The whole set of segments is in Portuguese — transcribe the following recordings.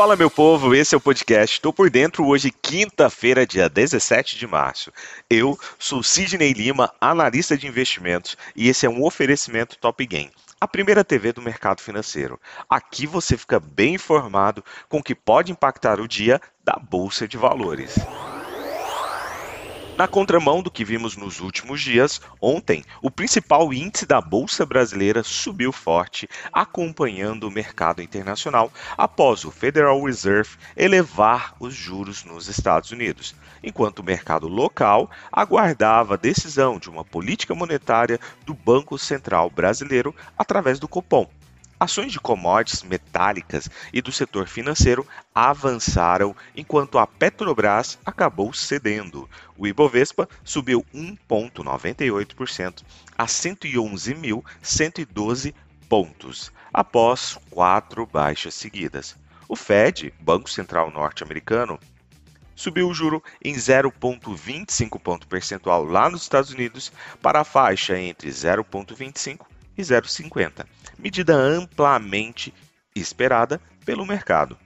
Fala meu povo, esse é o podcast Estou por dentro hoje, quinta-feira, dia 17 de março. Eu sou Sidney Lima, analista de investimentos, e esse é um oferecimento Top Game, a primeira TV do mercado financeiro. Aqui você fica bem informado com o que pode impactar o dia da bolsa de valores. Na contramão do que vimos nos últimos dias, ontem o principal índice da Bolsa Brasileira subiu forte, acompanhando o mercado internacional após o Federal Reserve elevar os juros nos Estados Unidos, enquanto o mercado local aguardava a decisão de uma política monetária do Banco Central Brasileiro através do Copom. Ações de commodities metálicas e do setor financeiro avançaram, enquanto a Petrobras acabou cedendo. O Ibovespa subiu 1,98% a 111.112 pontos, após quatro baixas seguidas. O Fed, Banco Central Norte-Americano, subiu o juro em 0,25 ponto percentual lá nos Estados Unidos para a faixa entre 0,25 e 0,50, medida amplamente esperada pelo mercado.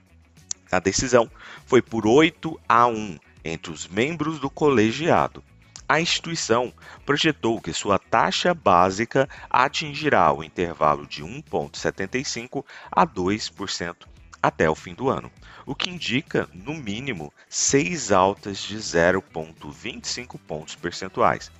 A decisão foi por 8 a 1 entre os membros do colegiado. A instituição projetou que sua taxa básica atingirá o intervalo de 1,75% a 2% até o fim do ano, o que indica, no mínimo, seis altas de 0,25 pontos percentuais.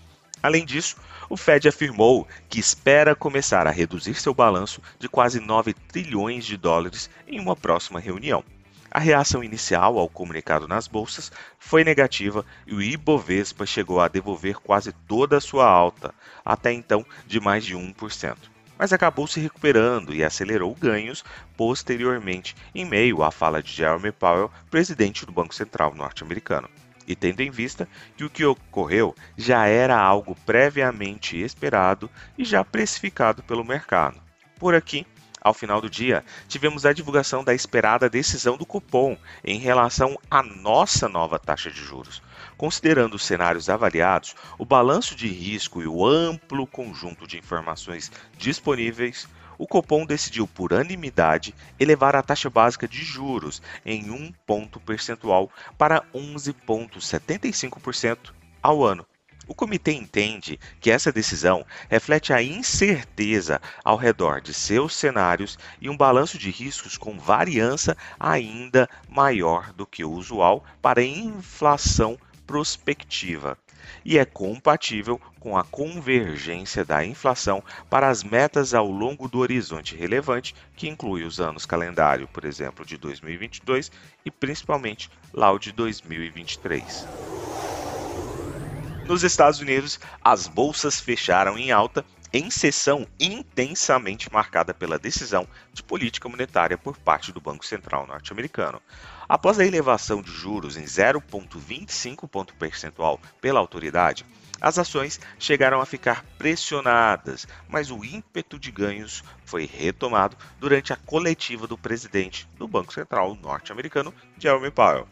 Além disso, o Fed afirmou que espera começar a reduzir seu balanço de quase 9 trilhões de dólares em uma próxima reunião. A reação inicial ao comunicado nas bolsas foi negativa e o Ibovespa chegou a devolver quase toda a sua alta, até então de mais de 1%. Mas acabou se recuperando e acelerou ganhos posteriormente, em meio à fala de Jeremy Powell, presidente do Banco Central norte-americano e tendo em vista que o que ocorreu já era algo previamente esperado e já precificado pelo mercado. Por aqui, ao final do dia, tivemos a divulgação da esperada decisão do cupom em relação à nossa nova taxa de juros. Considerando os cenários avaliados, o balanço de risco e o amplo conjunto de informações disponíveis, o Copom decidiu por unanimidade elevar a taxa básica de juros em um ponto percentual para 11,75% ao ano. O comitê entende que essa decisão reflete a incerteza ao redor de seus cenários e um balanço de riscos com variância ainda maior do que o usual para inflação prospectiva e é compatível com a convergência da inflação para as metas ao longo do horizonte relevante, que inclui os anos calendário, por exemplo, de 2022 e principalmente lá o de 2023. Nos Estados Unidos, as bolsas fecharam em alta em sessão intensamente marcada pela decisão de política monetária por parte do Banco Central norte-americano. Após a elevação de juros em 0,25 ponto percentual pela autoridade, as ações chegaram a ficar pressionadas, mas o ímpeto de ganhos foi retomado durante a coletiva do presidente do Banco Central norte-americano, Jeremy Powell.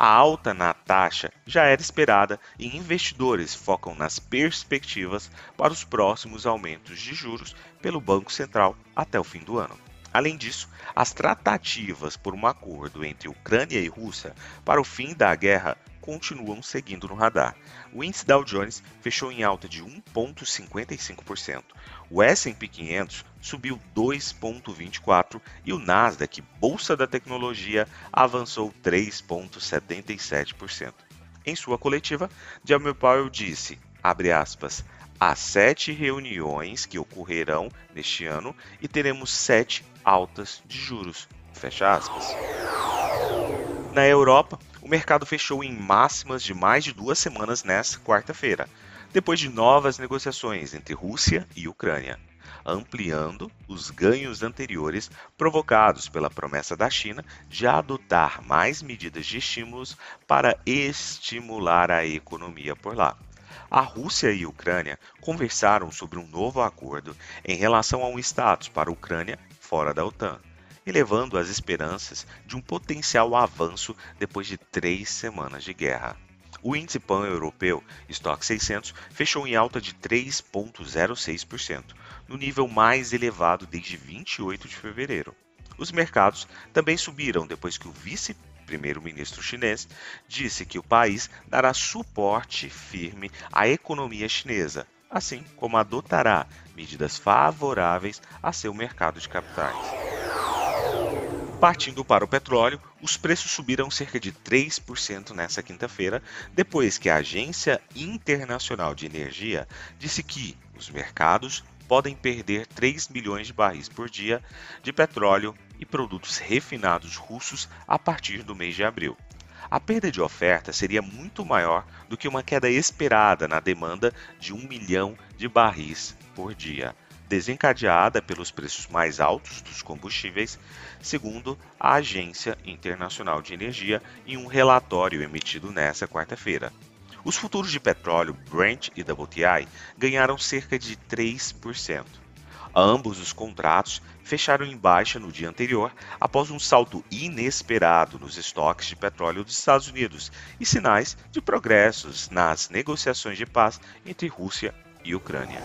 A alta na taxa já era esperada e investidores focam nas perspectivas para os próximos aumentos de juros pelo Banco Central até o fim do ano. Além disso, as tratativas por um acordo entre Ucrânia e Rússia para o fim da guerra continuam seguindo no radar. O índice Dow Jones fechou em alta de 1,55%. O S&P 500 subiu 2,24% e o Nasdaq, bolsa da tecnologia, avançou 3,77%. Em sua coletiva, Jeremy Powell disse, abre aspas, há sete reuniões que ocorrerão neste ano e teremos sete altas de juros. Fecha aspas. Na Europa, o mercado fechou em máximas de mais de duas semanas nesta quarta-feira, depois de novas negociações entre Rússia e Ucrânia, ampliando os ganhos anteriores provocados pela promessa da China de adotar mais medidas de estímulos para estimular a economia por lá. A Rússia e a Ucrânia conversaram sobre um novo acordo em relação a um status para a Ucrânia fora da OTAN elevando as esperanças de um potencial avanço depois de três semanas de guerra. O índice pan-europeu Stock 600 fechou em alta de 3,06%, no nível mais elevado desde 28 de fevereiro. Os mercados também subiram depois que o vice primeiro-ministro chinês disse que o país dará suporte firme à economia chinesa, assim como adotará medidas favoráveis a seu mercado de capitais. Partindo para o petróleo, os preços subiram cerca de 3% nesta quinta-feira, depois que a Agência Internacional de Energia disse que os mercados podem perder 3 milhões de barris por dia de petróleo e produtos refinados russos a partir do mês de abril. A perda de oferta seria muito maior do que uma queda esperada na demanda de 1 milhão de barris por dia desencadeada pelos preços mais altos dos combustíveis, segundo a Agência Internacional de Energia em um relatório emitido nesta quarta-feira. Os futuros de petróleo Brent e WTI ganharam cerca de 3%. Ambos os contratos fecharam em baixa no dia anterior após um salto inesperado nos estoques de petróleo dos Estados Unidos e sinais de progressos nas negociações de paz entre Rússia e Ucrânia.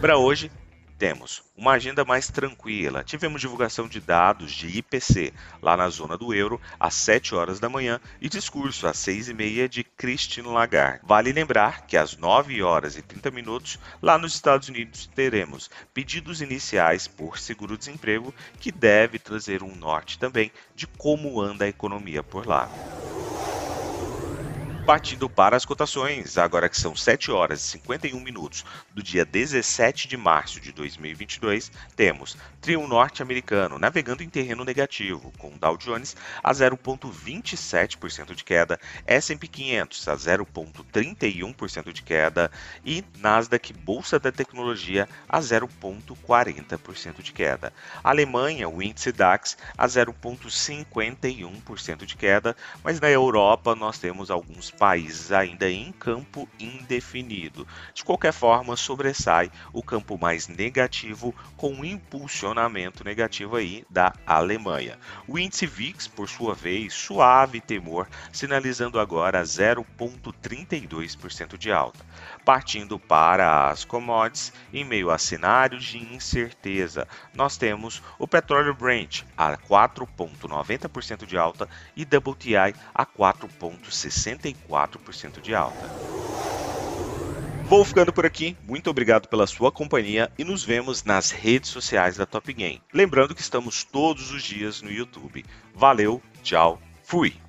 Para hoje, temos uma agenda mais tranquila. Tivemos divulgação de dados de IPC lá na zona do euro às 7 horas da manhã e discurso às 6 e meia de Christine Lagarde. Vale lembrar que às 9 horas e 30 minutos lá nos Estados Unidos teremos pedidos iniciais por seguro-desemprego que deve trazer um norte também de como anda a economia por lá. Partindo para as cotações, agora que são 7 horas e 51 minutos do dia 17 de março de 2022, temos trio norte-americano navegando em terreno negativo, com Dow Jones a 0,27% de queda, S&P 500 a 0,31% de queda e Nasdaq Bolsa da Tecnologia a 0,40% de queda. Alemanha, o índice DAX a 0,51% de queda, mas na Europa nós temos alguns países ainda em campo indefinido. De qualquer forma, sobressai o campo mais negativo com um impulsionamento negativo aí da Alemanha. O índice VIX, por sua vez, suave temor, sinalizando agora 0,32% de alta. Partindo para as commodities, em meio a cenários de incerteza, nós temos o petróleo Brent a 4,90% de alta e WTI a 4,64% de alta. Vou ficando por aqui, muito obrigado pela sua companhia e nos vemos nas redes sociais da Top Game. Lembrando que estamos todos os dias no YouTube. Valeu, tchau, fui!